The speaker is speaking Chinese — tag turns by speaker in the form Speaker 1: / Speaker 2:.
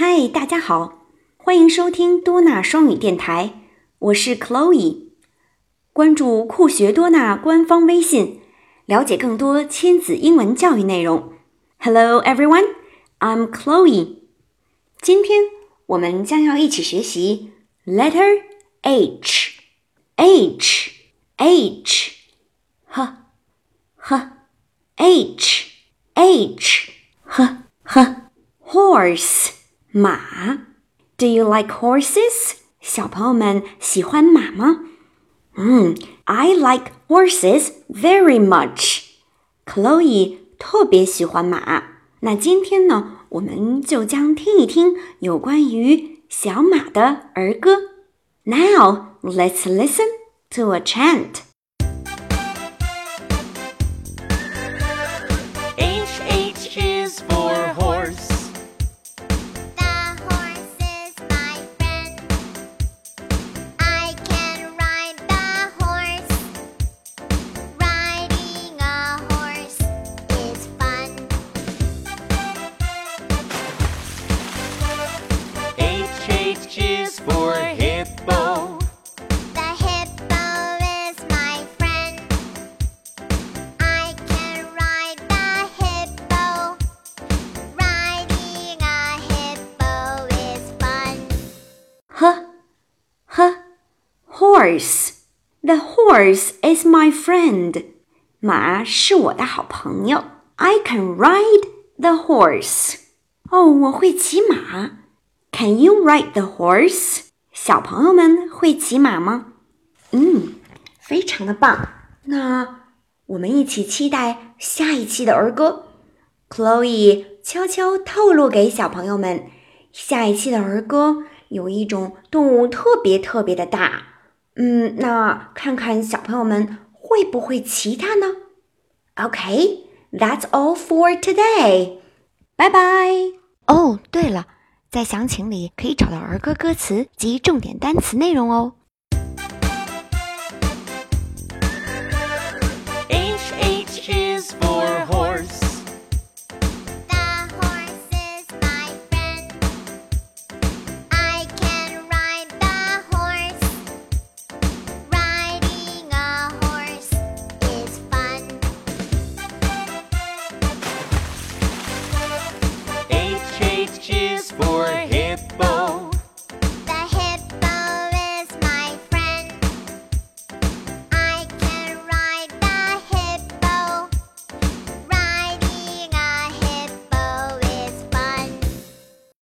Speaker 1: 嗨，大家好，欢迎收听多纳双语电台，我是 Chloe。关注酷学多纳官方微信，了解更多亲子英文教育内容。Hello everyone, I'm Chloe。今天我们将要一起学习 letter H H H 呵呵 H H 呵呵 horse 马。Do you like horses？小朋友们喜欢马吗？嗯，I like horses very much。Chloe 特别喜欢马。那今天呢，我们就将听一听有关于小马的儿歌。Now let's listen to a chant.
Speaker 2: Horse.
Speaker 3: The horse is my friend.
Speaker 1: 马是我的好朋友。I can ride the horse. 哦，我会骑马。Can you ride the horse? 小朋友们会骑马吗？嗯，非常的棒。那我们一起期待下一期的儿歌。Chloe 悄悄透露给小朋友们，下一期的儿歌有一种动物特别特别的大。嗯，那看看小朋友们会不会骑它呢？OK，that's all for today. 拜拜。哦，对了，在详情里可以找到儿歌歌词及重点单词内容哦。